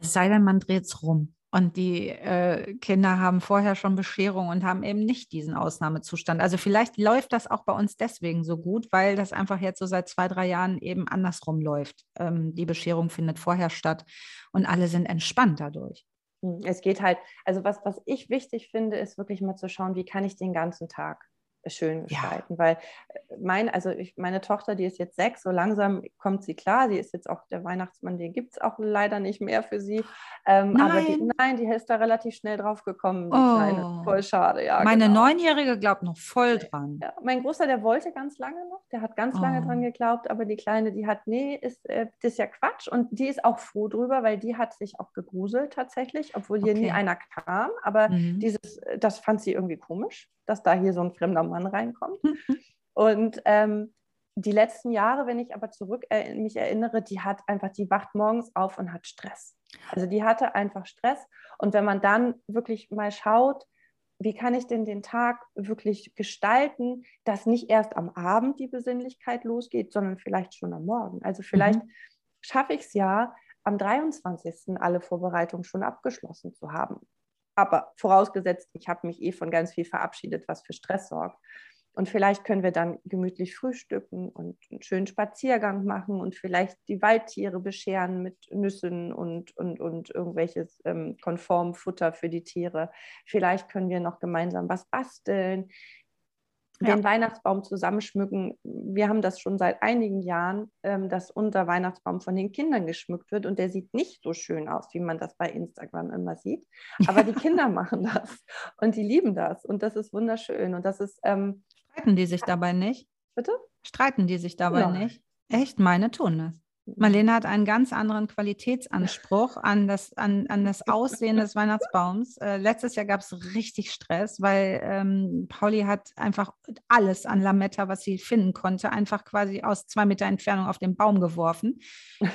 Speaker 2: Es sei denn, man dreht es rum. Und die äh, Kinder haben vorher schon Bescherung und haben eben nicht diesen Ausnahmezustand. Also vielleicht läuft das auch bei uns deswegen so gut, weil das einfach jetzt so seit zwei, drei Jahren eben andersrum läuft. Ähm, die Bescherung findet vorher statt und alle sind entspannt dadurch.
Speaker 3: Hm, es geht halt, also was, was ich wichtig finde, ist wirklich mal zu schauen, wie kann ich den ganzen Tag schön gestalten. Ja. Weil äh, mein, also ich, meine Tochter, die ist jetzt sechs, so langsam kommt sie klar. Die ist jetzt auch der Weihnachtsmann, den gibt es auch leider nicht mehr für sie. Ähm, nein. Aber die, nein, die ist da relativ schnell drauf gekommen, die oh. Kleine. Voll schade, ja.
Speaker 2: Meine genau. Neunjährige glaubt noch voll dran.
Speaker 3: Ja, mein Großer, der wollte ganz lange noch, der hat ganz oh. lange dran geglaubt, aber die Kleine, die hat, nee, ist, äh, das ist ja Quatsch. Und die ist auch froh drüber, weil die hat sich auch gegruselt tatsächlich, obwohl hier okay. nie einer kam. Aber mhm. dieses, das fand sie irgendwie komisch dass da hier so ein fremder Mann reinkommt. Und ähm, die letzten Jahre, wenn ich aber zurück äh, mich erinnere, die hat einfach, die wacht morgens auf und hat Stress. Also die hatte einfach Stress. Und wenn man dann wirklich mal schaut, wie kann ich denn den Tag wirklich gestalten, dass nicht erst am Abend die Besinnlichkeit losgeht, sondern vielleicht schon am Morgen. Also vielleicht mhm. schaffe ich es ja, am 23. alle Vorbereitungen schon abgeschlossen zu haben. Aber vorausgesetzt, ich habe mich eh von ganz viel verabschiedet, was für Stress sorgt. Und vielleicht können wir dann gemütlich frühstücken und einen schönen Spaziergang machen und vielleicht die Waldtiere bescheren mit Nüssen und, und, und irgendwelches ähm, konform Futter für die Tiere. Vielleicht können wir noch gemeinsam was basteln den Weihnachtsbaum zusammenschmücken. Wir haben das schon seit einigen Jahren, ähm, dass unser Weihnachtsbaum von den Kindern geschmückt wird und der sieht nicht so schön aus, wie man das bei Instagram immer sieht. Aber die Kinder machen das und die lieben das und das ist wunderschön und das ist. Ähm,
Speaker 2: Streiten die sich dabei nicht?
Speaker 3: Bitte?
Speaker 2: Streiten die sich dabei ja. nicht? Echt, meine tun das. Marlene hat einen ganz anderen Qualitätsanspruch an das, an, an das Aussehen des Weihnachtsbaums. Äh, letztes Jahr gab es richtig Stress, weil ähm, Pauli hat einfach alles an Lametta, was sie finden konnte, einfach quasi aus zwei Meter Entfernung auf den Baum geworfen.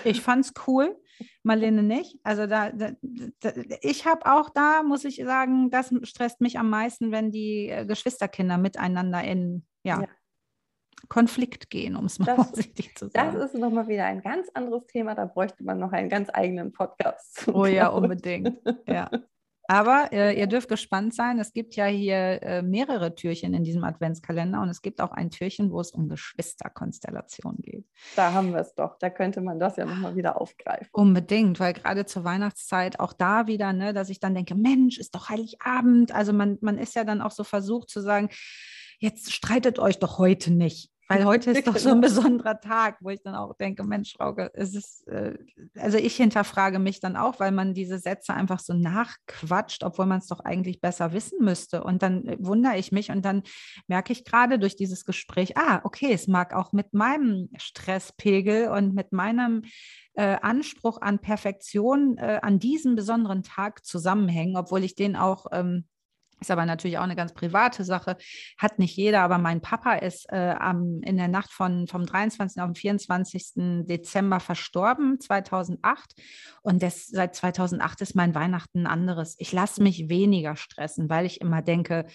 Speaker 2: Ich fand es cool, Marlene nicht. Also da, da, da ich habe auch da, muss ich sagen, das stresst mich am meisten, wenn die äh, Geschwisterkinder miteinander in, ja. ja Konflikt gehen, um es mal
Speaker 3: Das-
Speaker 2: vorsichtig zu sagen.
Speaker 3: Das ist nochmal wieder ein ganz anderes Thema. Da bräuchte man noch einen ganz eigenen Podcast.
Speaker 2: Oh ja, unbedingt. Ja. Aber äh, ihr dürft gespannt sein. Es gibt ja hier äh, mehrere Türchen in diesem Adventskalender und es gibt auch ein Türchen, wo es um Geschwisterkonstellationen geht.
Speaker 3: Da haben wir es doch. Da könnte man das ja nochmal wieder aufgreifen.
Speaker 2: Unbedingt, weil gerade zur Weihnachtszeit auch da wieder, ne, dass ich dann denke, Mensch, ist doch Heiligabend. Also man, man ist ja dann auch so versucht zu sagen, jetzt streitet euch doch heute nicht. Weil heute ist doch so ein
Speaker 3: Genau.
Speaker 2: besonderer Tag, wo ich dann auch denke, Mensch, Frauke, es ist, äh, also ich hinterfrage mich dann auch, weil man diese Sätze einfach so nachquatscht, obwohl man es doch eigentlich besser wissen müsste. Und dann äh, wundere ich mich und dann merke ich gerade durch dieses Gespräch, ah, okay, es mag auch mit meinem Stresspegel und mit meinem äh, Anspruch an Perfektion äh, an diesem besonderen Tag zusammenhängen, obwohl ich den auch, ähm, ist aber natürlich auch eine ganz private Sache, hat nicht jeder, aber mein Papa ist äh, am, in der Nacht von, vom 23. auf den 24. Dezember verstorben, 2008. Und das, seit 2008 ist mein Weihnachten ein anderes. Ich lasse mich weniger stressen, weil ich immer denke,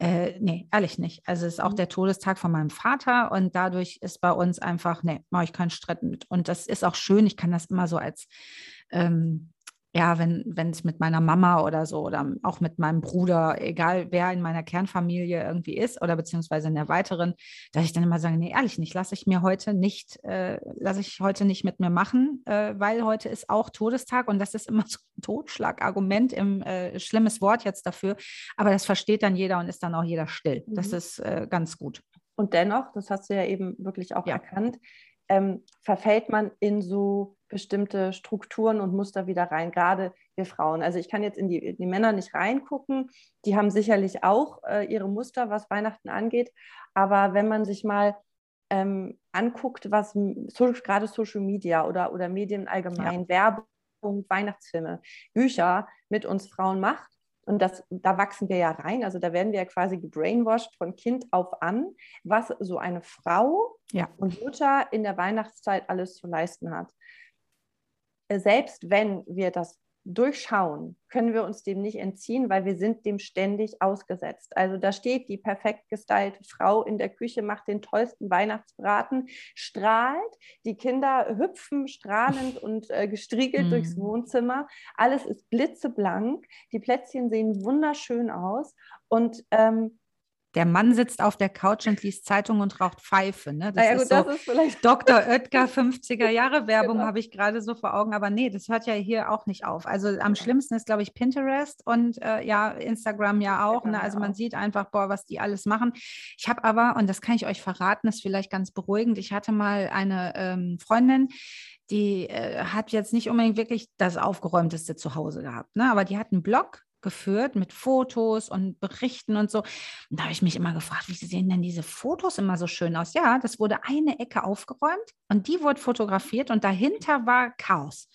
Speaker 2: äh, nee, ehrlich nicht. Also es ist auch
Speaker 3: Mhm.
Speaker 2: der Todestag von meinem Vater und dadurch ist bei uns einfach, nee, mache ich keinen Streit mit. Und das ist auch schön, ich kann das immer so als, ähm, ja, wenn wenn es mit meiner Mama oder so oder auch mit meinem Bruder, egal wer in meiner Kernfamilie irgendwie ist oder beziehungsweise in der weiteren, dass ich dann immer sage, nee, ehrlich nicht, lasse ich mir heute nicht, äh, lasse ich heute nicht mit mir machen, äh, weil heute ist auch Todestag und das ist immer so ein Totschlagargument im äh, schlimmes Wort jetzt dafür, aber das versteht dann jeder und ist dann auch jeder still. Das
Speaker 3: Mhm.
Speaker 2: ist äh, ganz gut.
Speaker 3: Und dennoch, das hast du ja eben wirklich auch
Speaker 2: Ja.
Speaker 3: erkannt, ähm, verfällt man in so bestimmte Strukturen und Muster wieder rein, gerade wir Frauen. Also ich kann jetzt in die, in die Männer nicht reingucken, die haben sicherlich auch äh, ihre Muster, was Weihnachten angeht, aber wenn man sich mal ähm, anguckt, was so, gerade Social Media oder, oder Medien allgemein, Werbung, Weihnachtsfilme, Bücher mit uns Frauen macht, und das, da wachsen wir ja rein, also da werden wir ja quasi gebrainwashed von Kind auf an, was so eine Frau
Speaker 2: Ja.
Speaker 3: und Mutter in der Weihnachtszeit alles zu leisten hat. Äh, Selbst wenn wir das durchschauen, können wir uns dem nicht entziehen, weil wir sind dem ständig ausgesetzt. Also da steht die perfekt gestylte Frau in der Küche, macht den tollsten Weihnachtsbraten, strahlt, die Kinder hüpfen strahlend und äh, gestriegelt
Speaker 2: Mhm.
Speaker 3: durchs Wohnzimmer. Alles ist blitzeblank, die Plätzchen sehen wunderschön aus und ähm,
Speaker 2: Der Mann sitzt auf der Couch und liest Zeitung und raucht Pfeife. Ne? Das
Speaker 3: naja,
Speaker 2: ist
Speaker 3: gut,
Speaker 2: so,
Speaker 3: das ist vielleicht
Speaker 2: Dr. Oetker 50er Jahre Werbung
Speaker 3: Genau.
Speaker 2: habe ich gerade so vor Augen, aber nee, das hört ja hier auch nicht auf. Also am schlimmsten ist, glaube ich, Pinterest und äh, ja, Instagram ja auch.
Speaker 3: Instagram
Speaker 2: Ne?
Speaker 3: ja
Speaker 2: Also man
Speaker 3: auch.
Speaker 2: sieht einfach, boah, was die alles machen. Ich habe aber, und das kann ich euch verraten, ist vielleicht ganz beruhigend, ich hatte mal eine ähm, Freundin, die äh, hat jetzt nicht unbedingt wirklich das Aufgeräumteste zu Hause gehabt, ne? aber die hat einen Blog geführt mit Fotos und Berichten und so. Und da habe ich mich immer gefragt, wie sehen denn diese Fotos immer so schön aus? Ja, das wurde eine Ecke aufgeräumt und die wurde fotografiert und dahinter war Chaos.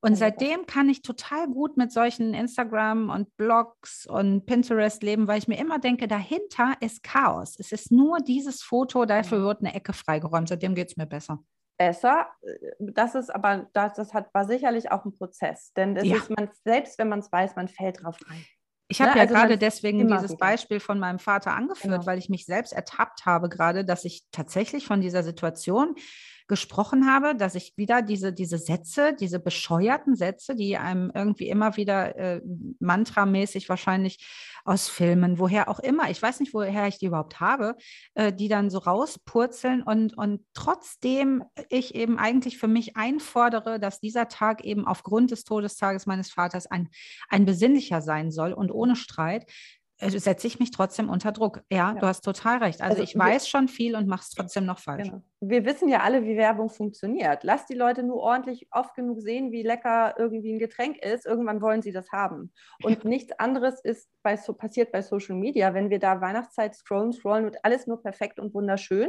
Speaker 2: Und
Speaker 3: Ja.
Speaker 2: seitdem kann ich total gut mit solchen Instagram und Blogs und Pinterest leben, weil ich mir immer denke, dahinter ist Chaos. Es ist nur dieses Foto, dafür wird eine Ecke freigeräumt. Seitdem geht es mir besser.
Speaker 3: Besser. Das ist aber, das, das hat, war sicherlich auch ein Prozess. Denn es
Speaker 2: Ja.
Speaker 3: ist man, selbst wenn man es weiß, man fällt drauf rein.
Speaker 2: Ich habe
Speaker 3: Ne,
Speaker 2: ja
Speaker 3: also
Speaker 2: gerade deswegen dieses. Beispiel von meinem Vater angeführt,
Speaker 3: Genau.
Speaker 2: weil ich mich selbst ertappt habe gerade, dass ich tatsächlich von dieser Situation gesprochen habe, dass ich wieder diese, diese Sätze, diese bescheuerten Sätze, die einem irgendwie immer wieder äh, mantramäßig wahrscheinlich aus Filmen, woher auch immer, ich weiß nicht, woher ich die überhaupt habe, äh, die dann so rauspurzeln und, und trotzdem ich eben eigentlich für mich einfordere, dass dieser Tag eben aufgrund des Todestages meines Vaters ein, ein besinnlicher sein soll und ohne Streit, setze ich mich trotzdem unter Druck. Ja,
Speaker 3: Ja.
Speaker 2: du hast total recht. Also,
Speaker 3: Also
Speaker 2: ich weiß schon viel und mache es trotzdem noch falsch.
Speaker 3: Genau. Wir wissen ja alle, wie Werbung funktioniert. Lass die Leute nur ordentlich oft genug sehen, wie lecker irgendwie ein Getränk ist. Irgendwann wollen sie das haben. Und nichts anderes ist bei, so, passiert bei Social Media. Wenn wir da Weihnachtszeit scrollen, scrollen und alles nur perfekt und wunderschön,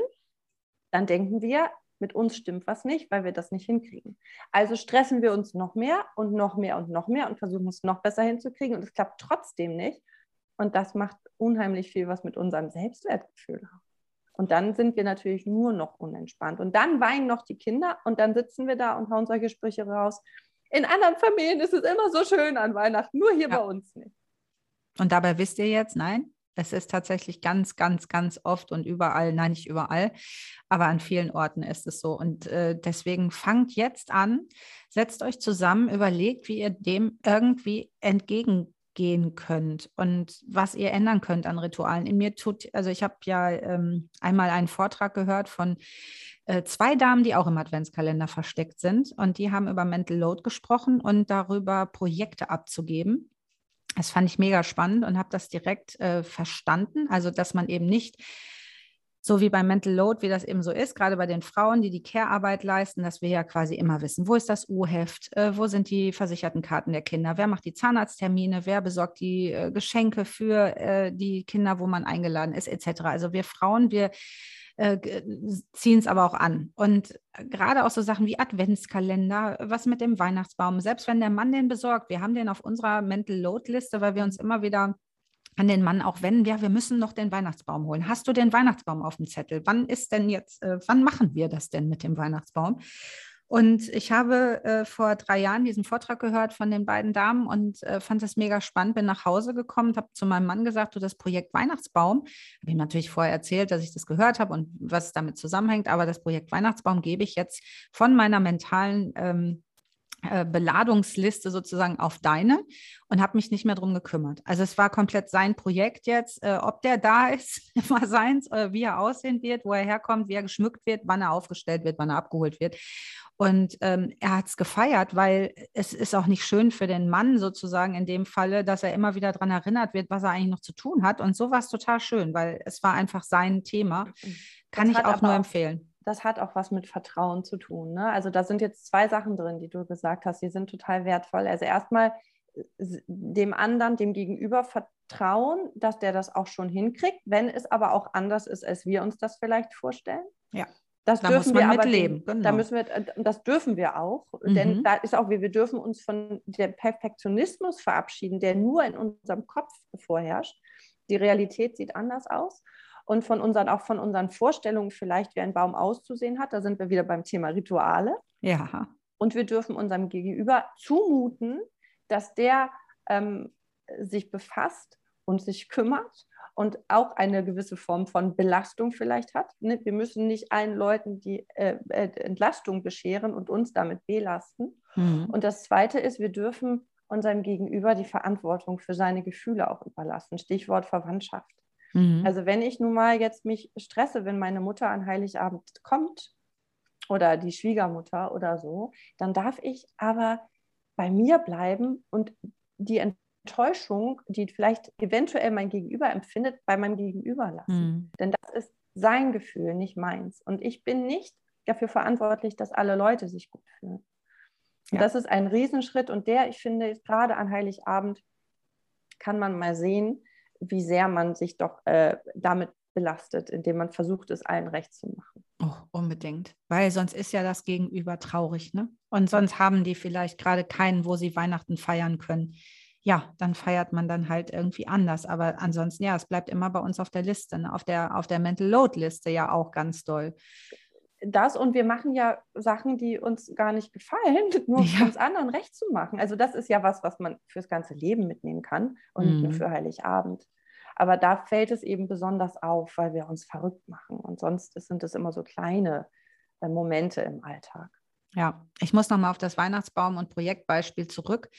Speaker 3: dann denken wir, mit uns stimmt was nicht, weil wir das nicht hinkriegen. Also stressen wir uns noch mehr und noch mehr und noch mehr und versuchen es noch besser hinzukriegen und es klappt trotzdem nicht. Und das macht unheimlich viel was mit unserem Selbstwertgefühl. Und dann sind wir natürlich nur noch unentspannt. Und dann weinen noch die Kinder und dann sitzen wir da und hauen solche Sprüche raus. In anderen Familien ist es immer so schön an Weihnachten, nur hier
Speaker 2: Ja.
Speaker 3: bei uns nicht.
Speaker 2: Und dabei wisst ihr jetzt, nein, Es ist tatsächlich ganz, ganz, ganz oft und überall, nein, nicht überall, aber an vielen Orten ist es so. Und äh, deswegen fangt jetzt an, setzt euch zusammen, überlegt, wie ihr dem irgendwie entgegengehen könnt und was ihr ändern könnt an Ritualen. In mir tut, also ich habe ja ähm, einmal einen Vortrag gehört von äh, zwei Damen, die auch im Adventskalender versteckt sind und die haben über Mental Load gesprochen und darüber Projekte abzugeben. Das fand ich mega spannend und habe das direkt äh, verstanden. Also, dass man eben nicht so wie beim Mental Load, wie das eben so ist, gerade bei den Frauen, die die Care-Arbeit leisten, dass wir ja quasi immer wissen, wo ist das U-Heft, äh, wo sind die versicherten Karten der Kinder, wer macht die Zahnarzttermine, wer besorgt die äh, Geschenke für äh, die Kinder, wo man eingeladen ist, etc. Also wir Frauen, wir äh, ziehen es aber auch an. Und gerade auch so Sachen wie Adventskalender, was mit dem Weihnachtsbaum, selbst wenn der Mann den besorgt, wir haben den auf unserer Mental Load Liste, weil wir uns immer wieder an den Mann auch wenden, ja, wir müssen noch den Weihnachtsbaum holen. Hast du den Weihnachtsbaum auf dem Zettel? Wann ist denn jetzt, äh, wann machen wir das denn mit dem Weihnachtsbaum? Und ich habe äh, vor drei Jahren diesen Vortrag gehört von den beiden Damen und äh, fand das mega spannend. Bin nach Hause gekommen, habe zu meinem Mann gesagt, du das Projekt Weihnachtsbaum. Habe ihm natürlich vorher erzählt, dass ich das gehört habe und was damit zusammenhängt. Aber das Projekt Weihnachtsbaum gebe ich jetzt von meiner mentalen ähm, äh, Beladungsliste sozusagen auf deine und habe mich nicht mehr drum gekümmert. Also es war komplett sein Projekt jetzt, äh, ob der da ist, war seins, äh, wie er aussehen wird, wo er herkommt, wie er geschmückt wird, wann er aufgestellt wird, wann er abgeholt wird. Und ähm, er hat es gefeiert, weil es ist auch nicht schön für den Mann sozusagen in dem Falle, dass er immer wieder daran erinnert wird, was er eigentlich noch zu tun hat. Und so war es total schön, weil es war einfach sein Thema. Mhm. Kann das ich auch nur empfehlen.
Speaker 3: Das hat auch was mit Vertrauen zu tun. Ne? Also da sind jetzt zwei Sachen drin, die du gesagt hast, die sind total wertvoll. Also erstmal dem anderen, dem Gegenüber vertrauen, dass der das auch schon hinkriegt, wenn es aber auch anders ist, als wir uns das vielleicht vorstellen.
Speaker 2: Ja.
Speaker 3: Das da dürfen wir aber leben. Genau. Da müssen wir, das dürfen wir auch, mhm. denn da ist auch, wir dürfen uns von dem Perfektionismus verabschieden, der nur in unserem Kopf vorherrscht. Die Realität sieht anders aus und von unseren, auch von unseren Vorstellungen vielleicht, wie ein Baum auszusehen hat. Da sind wir wieder beim Thema Rituale.
Speaker 2: Ja.
Speaker 3: Und wir dürfen unserem Gegenüber zumuten, dass der ähm, sich befasst und sich kümmert und auch eine gewisse Form von Belastung vielleicht hat. Ne? Wir müssen nicht allen Leuten die äh, äh, Entlastung bescheren und uns damit belasten. Mhm. Und das Zweite ist, wir dürfen unserem Gegenüber die Verantwortung für seine Gefühle auch überlassen. Stichwort Verwandtschaft. Mhm. Also wenn ich nun mal jetzt mich stresse, wenn meine Mutter an Heiligabend kommt oder die Schwiegermutter oder so, dann darf ich aber bei mir bleiben und die Enttäuschung, die vielleicht eventuell mein Gegenüber empfindet, bei meinem Gegenüber lassen. Mhm. Denn das ist sein Gefühl, nicht meins. Und ich bin nicht dafür verantwortlich, dass alle Leute sich gut fühlen. Ja. Das ist ein Riesenschritt und der, ich finde, gerade an Heiligabend kann man mal sehen, wie sehr man sich doch äh, damit belastet, indem man versucht, es allen recht zu machen.
Speaker 2: Oh, unbedingt. Weil sonst ist ja das Gegenüber traurig, ne? Und sonst haben die vielleicht gerade keinen, wo sie Weihnachten feiern können ja, dann feiert man dann halt irgendwie anders. Aber ansonsten, ja, es bleibt immer bei uns auf der Liste, ne? auf, der, auf der Mental Load Liste ja auch ganz doll.
Speaker 3: Das und wir machen ja Sachen, die uns gar nicht gefallen, nur ja. uns anderen recht zu machen. Also das ist ja was, was man fürs ganze Leben mitnehmen kann und mhm. nicht nur mhm. für Heiligabend. Aber da fällt es eben besonders auf, weil wir uns verrückt machen. Und sonst sind es immer so kleine äh, Momente im Alltag.
Speaker 2: Ja, ich muss nochmal auf das Weihnachtsbaum- und Projektbeispiel zurück,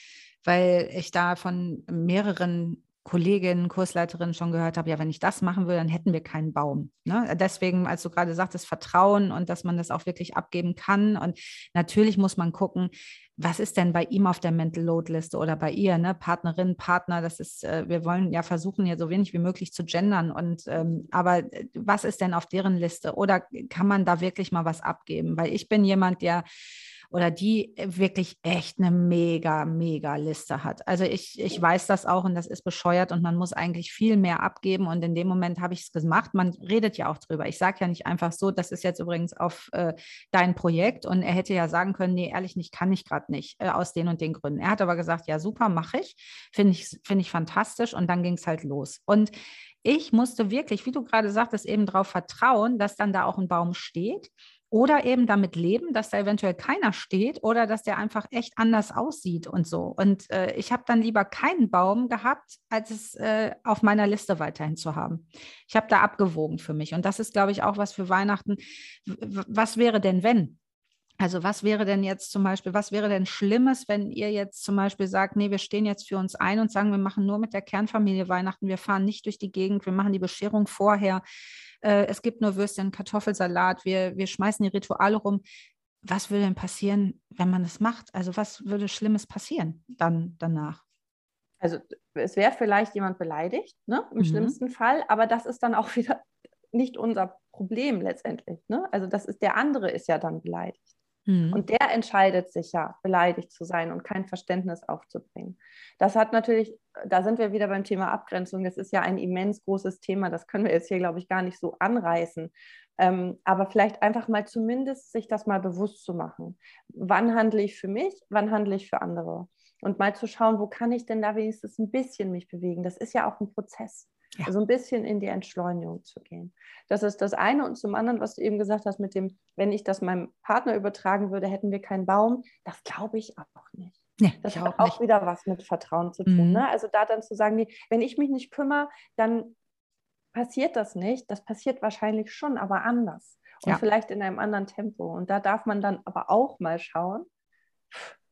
Speaker 2: weil ich da von mehreren Kolleginnen, Kursleiterinnen schon gehört habe, ja, wenn ich das machen würde, dann hätten wir keinen Baum. Ne? Deswegen, als du gerade sagtest, Vertrauen und dass man das auch wirklich abgeben kann. Und natürlich muss man gucken, was ist denn bei ihm auf der Mental Load Liste oder bei ihr, ne? Partnerin, Partner, das ist, äh, wir wollen ja versuchen, hier so wenig wie möglich zu gendern. Und ähm, aber äh, was ist denn auf deren Liste? Oder kann man da wirklich mal was abgeben? Weil ich bin jemand, der oder die äh, wirklich echt eine mega, mega Liste hat. Also ich, ich weiß das auch und das ist bescheuert und man muss eigentlich viel mehr abgeben und in dem Moment habe ich es gemacht. Man redet ja auch drüber. Ich sage ja nicht einfach so, das ist jetzt übrigens auf äh, dein Projekt und er hätte ja sagen können, nee, ehrlich nicht, kann ich gerade nicht, äh, aus den und den Gründen. Er hat aber gesagt, ja, super, mache ich. Finde ich, find ich fantastisch und dann ging es halt los. Und ich musste wirklich, wie du gerade sagtest, eben darauf vertrauen, dass dann da auch ein Baum steht oder eben damit leben, dass da eventuell keiner steht oder dass der einfach echt anders aussieht und so. Und äh, ich habe dann lieber keinen Baum gehabt, als es äh, auf meiner Liste weiterhin zu haben. Ich habe da abgewogen für mich. Und das ist, glaube ich, auch was für Weihnachten. Was wäre denn, wenn? Also was wäre denn jetzt zum Beispiel, was wäre denn Schlimmes, wenn ihr jetzt zum Beispiel sagt, nee, wir stehen jetzt für uns ein und sagen, wir machen nur mit der Kernfamilie Weihnachten, wir fahren nicht durch die Gegend, wir machen die Bescherung vorher, äh, es gibt nur Würstchen, Kartoffelsalat, wir, wir schmeißen die Rituale rum. Was würde denn passieren, wenn man das macht? Also was würde Schlimmes passieren dann danach?
Speaker 3: Also es wäre vielleicht jemand beleidigt, ne, im mhm. schlimmsten Fall, aber das ist dann auch wieder nicht unser Problem letztendlich. Ne? Also das ist der andere ist ja dann beleidigt. Mhm. Und der entscheidet sich ja, beleidigt zu sein und kein Verständnis aufzubringen. Das hat natürlich, da sind wir wieder beim Thema Abgrenzung. Das ist ja ein immens großes Thema. Das können wir jetzt hier, glaube ich, gar nicht so anreißen. Ähm, aber vielleicht einfach mal zumindest sich das mal bewusst zu machen. Wann handle ich für mich? Wann handle ich für andere? Und mal zu schauen, wo kann ich denn da wenigstens ein bisschen mich bewegen? Das ist ja auch ein Prozess. Ja. Also ein bisschen in die Entschleunigung zu gehen. Das ist das eine. Und zum anderen, was du eben gesagt hast, mit dem, wenn ich das meinem Partner übertragen würde, hätten wir keinen Baum. Das glaube ich auch nicht. Nee, das hat auch, auch wieder was mit Vertrauen zu tun. Mhm. Ne? Also da dann zu sagen, nee, wenn ich mich nicht kümmere, dann passiert das nicht. Das passiert wahrscheinlich schon, aber anders. Und ja. vielleicht in einem anderen Tempo. Und da darf man dann aber auch mal schauen,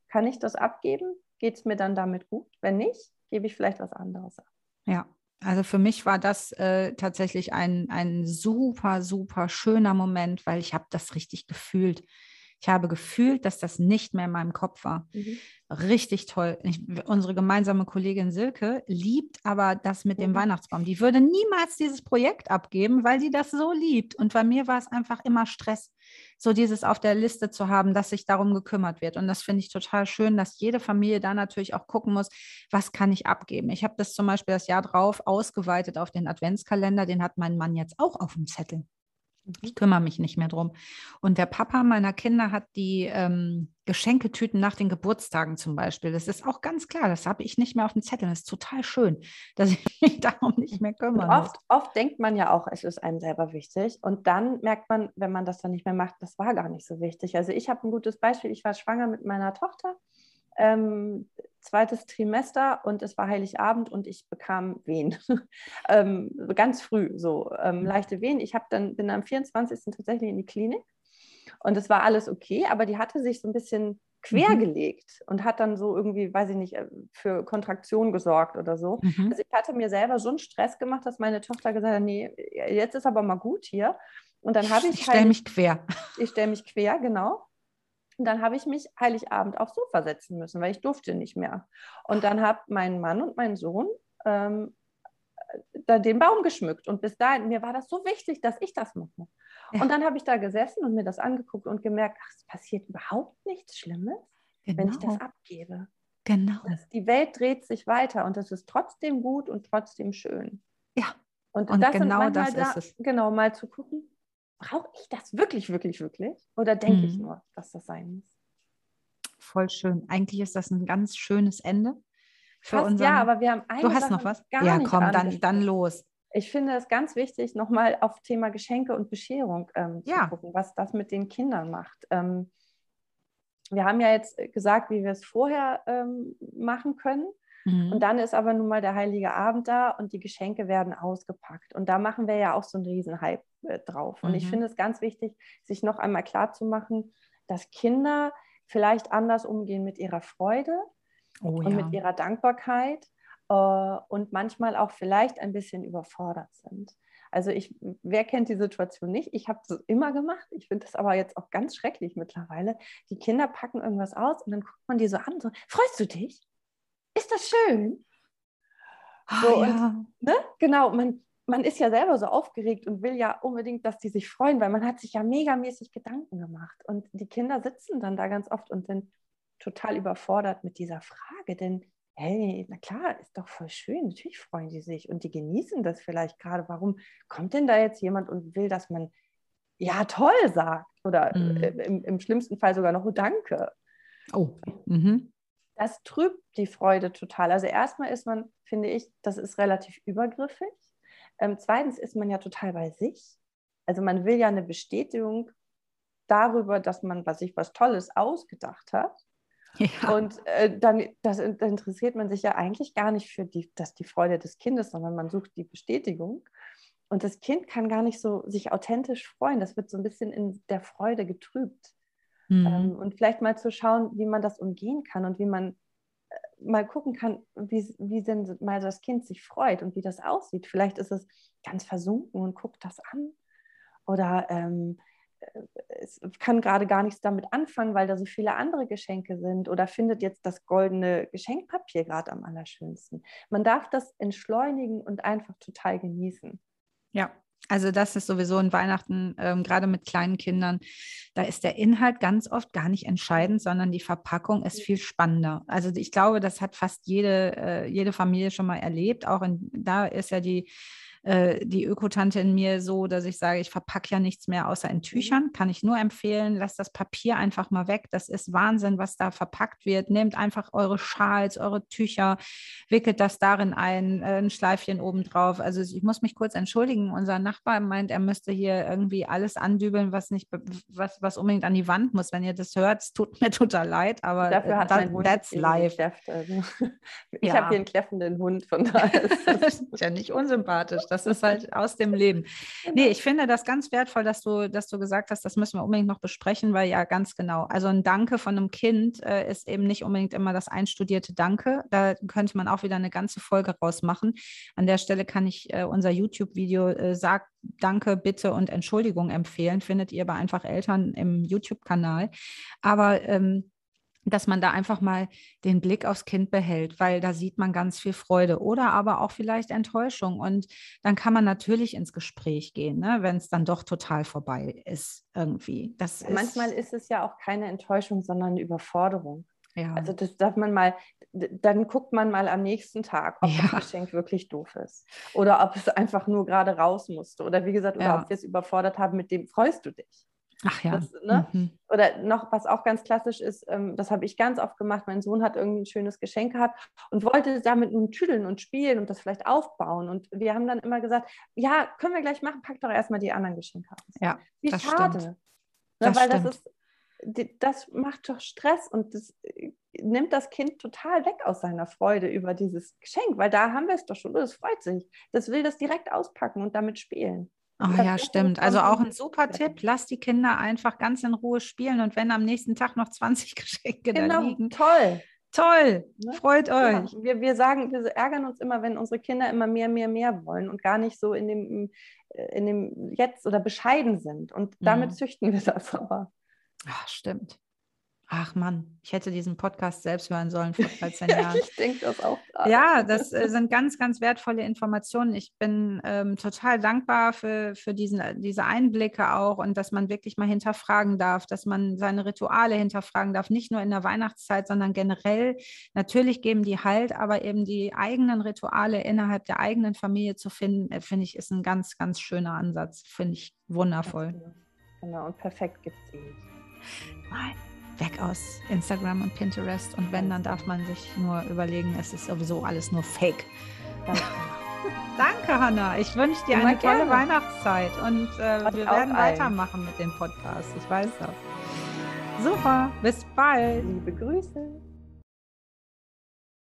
Speaker 3: kann ich das abgeben? Geht es mir dann damit gut? Wenn nicht, gebe ich vielleicht was anderes ab.
Speaker 2: Ja, also für mich war das äh, tatsächlich ein, ein super, super schöner Moment, weil ich habe das richtig gefühlt. Ich habe gefühlt, dass das nicht mehr in meinem Kopf war. Mhm. Richtig toll. Ich, unsere gemeinsame Kollegin Silke liebt aber das mit dem mhm. Weihnachtsbaum. Die würde niemals dieses Projekt abgeben, weil sie das so liebt. Und bei mir war es einfach immer Stress, so dieses auf der Liste zu haben, dass sich darum gekümmert wird. Und das finde ich total schön, dass jede Familie da natürlich auch gucken muss, was kann ich abgeben. Ich habe das zum Beispiel das Jahr drauf ausgeweitet auf den Adventskalender. Den hat mein Mann jetzt auch auf dem Zettel. Ich kümmere mich nicht mehr drum. Und der Papa meiner Kinder hat die ähm, Geschenketüten nach den Geburtstagen zum Beispiel. Das ist auch ganz klar, das habe ich nicht mehr auf dem Zettel. Das ist total schön, dass ich mich darum nicht mehr kümmere.
Speaker 3: Oft, oft denkt man ja auch, es ist einem selber wichtig. Und dann merkt man, wenn man das dann nicht mehr macht, das war gar nicht so wichtig. Also ich habe ein gutes Beispiel. Ich war schwanger mit meiner Tochter ähm, zweites Trimester und es war Heiligabend und ich bekam Wehen. ähm, ganz früh so ähm, mhm. leichte Wehen. Ich dann, bin am 24. tatsächlich in die Klinik und es war alles okay, aber die hatte sich so ein bisschen quergelegt mhm. und hat dann so irgendwie, weiß ich nicht, äh, für Kontraktion gesorgt oder so. Mhm. Also ich hatte mir selber so einen Stress gemacht, dass meine Tochter gesagt hat, nee, jetzt ist aber mal gut hier. Und dann habe ich.
Speaker 2: Ich stelle halt, mich quer.
Speaker 3: Ich stelle mich quer, genau. Und dann habe ich mich Heiligabend aufs Sofa setzen müssen, weil ich durfte nicht mehr. Und dann haben mein Mann und mein Sohn ähm, den Baum geschmückt. Und bis dahin, mir war das so wichtig, dass ich das mache. Und dann habe ich da gesessen und mir das angeguckt und gemerkt, ach, es passiert überhaupt nichts Schlimmes, genau. wenn ich das genau. abgebe.
Speaker 2: Genau.
Speaker 3: Das, die Welt dreht sich weiter und es ist trotzdem gut und trotzdem schön.
Speaker 2: Ja.
Speaker 3: Und, und das genau das da, ist es. Genau, mal zu gucken, brauche ich das wirklich, wirklich, wirklich? Oder denke mhm. ich nur, dass das sein muss?
Speaker 2: Voll schön. Eigentlich ist das ein ganz schönes Ende.
Speaker 3: Für Fast, unseren... Ja, aber wir haben eine
Speaker 2: Du hast Sache noch was? ja, komm, dann, dann los.
Speaker 3: Ich finde es ganz wichtig, nochmal auf Thema Geschenke und Bescherung ähm, zu ja. gucken, was das mit den Kindern macht. Ähm, wir haben ja jetzt gesagt, wie wir es vorher ähm, machen können. Mhm. Und dann ist aber nun mal der Heilige Abend da und die Geschenke werden ausgepackt. Und da machen wir ja auch so einen Riesenhype äh, drauf. Und mhm. ich finde es ganz wichtig, sich noch einmal klar zu machen, dass Kinder vielleicht anders umgehen mit ihrer Freude oh, und ja. mit ihrer Dankbarkeit äh, und manchmal auch vielleicht ein bisschen überfordert sind. Also ich, wer kennt die Situation nicht? Ich habe es immer gemacht. Ich finde das aber jetzt auch ganz schrecklich mittlerweile. Die Kinder packen irgendwas aus und dann guckt man die so an, so, freust du dich? Ist das schön?
Speaker 2: Ah, so, ja.
Speaker 3: und, ne? Genau, man, man ist ja selber so aufgeregt und will ja unbedingt, dass die sich freuen, weil man hat sich ja megamäßig Gedanken gemacht. Und die Kinder sitzen dann da ganz oft und sind total überfordert mit dieser Frage, denn hey, na klar, ist doch voll schön, natürlich freuen die sich und die genießen das vielleicht gerade. Warum kommt denn da jetzt jemand und will, dass man ja toll sagt oder mhm. im, im, schlimmsten Fall sogar noch oh, Danke?
Speaker 2: Oh, mhm
Speaker 3: das trübt die Freude total. Also erstmal ist man, finde ich, das ist relativ übergriffig. Ähm, zweitens ist man ja total bei sich. Also man will ja eine Bestätigung darüber, dass man was sich was Tolles ausgedacht hat. Ja. Und äh, dann das, da interessiert man sich ja eigentlich gar nicht für die, das die Freude des Kindes, sondern man sucht die Bestätigung. Und das Kind kann gar nicht so sich authentisch freuen. Das wird so ein bisschen in der Freude getrübt. Mhm. Ähm, und vielleicht mal zu schauen, wie man das umgehen kann und wie man äh, mal gucken kann, wie, wie denn mal das Kind sich freut und wie das aussieht. Vielleicht ist es ganz versunken und guckt das an. Oder ähm, äh, es kann gerade gar nichts damit anfangen, weil da so viele andere Geschenke sind oder findet jetzt das goldene Geschenkpapier gerade am allerschönsten. Man darf das entschleunigen und einfach total genießen.
Speaker 2: Ja, also das ist sowieso in Weihnachten, ähm, gerade mit kleinen Kindern, da ist der Inhalt ganz oft gar nicht entscheidend, sondern die Verpackung ist viel spannender. Also ich glaube, das hat fast jede, äh, jede Familie schon mal erlebt. Auch in, da ist ja die äh, die Ökotante in mir so, dass ich sage, ich verpacke ja nichts mehr außer in mhm. Tüchern. Kann ich nur empfehlen, lasst das Papier einfach mal weg. Das ist Wahnsinn, was da verpackt wird. Nehmt einfach eure Schals, eure Tücher, wickelt das darin ein, äh, ein Schleifchen obendrauf. Also ich muss mich kurz entschuldigen. Unser Nachbar meint, er müsste hier irgendwie alles andübeln, was nicht, was, was unbedingt an die Wand muss. Wenn ihr das hört, es tut mir total leid, aber
Speaker 3: dafür hat that, that's life. Also. Ich ja. habe hier einen kläffenden Hund, von daher ist
Speaker 2: das ist ja nicht unsympathisch. Das ist halt aus dem Leben. Genau. Nee, ich finde das ganz wertvoll, dass du, dass du gesagt hast, das müssen wir unbedingt noch besprechen, weil ja ganz genau. Also ein Danke von einem Kind äh, ist eben nicht unbedingt immer das einstudierte Danke. Da könnte man auch wieder eine ganze Folge rausmachen. An der Stelle kann ich äh, unser YouTube-Video äh, Sag Danke, Bitte und Entschuldigung empfehlen. Findet ihr bei einfach Eltern im YouTube-Kanal. Aber ähm, dass man da einfach mal den Blick aufs Kind behält, weil da sieht man ganz viel Freude oder aber auch vielleicht Enttäuschung. Und dann kann man natürlich ins Gespräch gehen, ne, wenn es dann doch total vorbei ist irgendwie. Das
Speaker 3: ja, manchmal ist es ja auch keine Enttäuschung, sondern eine Überforderung. Ja. Also das darf man mal, dann guckt man mal am nächsten Tag, ob ja. das Geschenk wirklich doof ist. Oder ob es einfach nur gerade raus musste. Oder wie gesagt, oder ob wir es überfordert haben, mit dem freust du dich.
Speaker 2: Ach ja.
Speaker 3: Das, ne? mhm. Oder noch, was auch ganz klassisch ist, ähm, das habe ich ganz oft gemacht. Mein Sohn hat irgendwie ein schönes Geschenk gehabt und wollte damit nun tüdeln und spielen und das vielleicht aufbauen. Und wir haben dann immer gesagt: Ja, können wir gleich machen, pack doch erstmal die anderen Geschenke aus.
Speaker 2: Ja,
Speaker 3: Wie
Speaker 2: das
Speaker 3: schade.
Speaker 2: Stimmt.
Speaker 3: Ne, das weil stimmt. das ist, das macht doch Stress und das äh, nimmt das Kind total weg aus seiner Freude über dieses Geschenk, weil da haben wir es doch schon. Das freut sich. Das will das direkt auspacken und damit spielen.
Speaker 2: Oh ja, stimmt. Also auch ein super Tipp. Lass die Kinder einfach ganz in Ruhe spielen und wenn am nächsten Tag noch 20 Geschenke genau, da liegen.
Speaker 3: Toll.
Speaker 2: Toll, ne? freut euch.
Speaker 3: Ja, wir, wir sagen, wir ärgern uns immer, wenn unsere Kinder immer mehr, mehr, mehr wollen und gar nicht so in dem, äh, in dem Jetzt oder bescheiden sind. Und damit mhm. züchten wir das aber.
Speaker 2: Ach, stimmt. Ach Mann, ich hätte diesen Podcast selbst hören sollen vor 13 Jahren.
Speaker 3: ich denke das auch.
Speaker 2: Gerade. Ja, das äh, sind ganz, ganz wertvolle Informationen. Ich bin ähm, total dankbar für, für diesen, diese Einblicke auch und dass man wirklich mal hinterfragen darf, dass man seine Rituale hinterfragen darf, nicht nur in der Weihnachtszeit, sondern generell. Natürlich geben die Halt, aber eben die eigenen Rituale innerhalb der eigenen Familie zu finden, äh, finde ich, ist ein ganz, ganz schöner Ansatz. Finde ich wundervoll.
Speaker 3: Genau, und perfekt gibt es ihn.
Speaker 2: Nein weg aus Instagram und Pinterest. Und wenn, dann darf man sich nur überlegen, es ist sowieso alles nur Fake. Danke, Hanna. Ich wünsche dir Immer eine gerne. tolle Weihnachtszeit und äh, wir werden ein. weitermachen mit dem Podcast. Ich weiß das. Super. Bis bald.
Speaker 3: Liebe Grüße.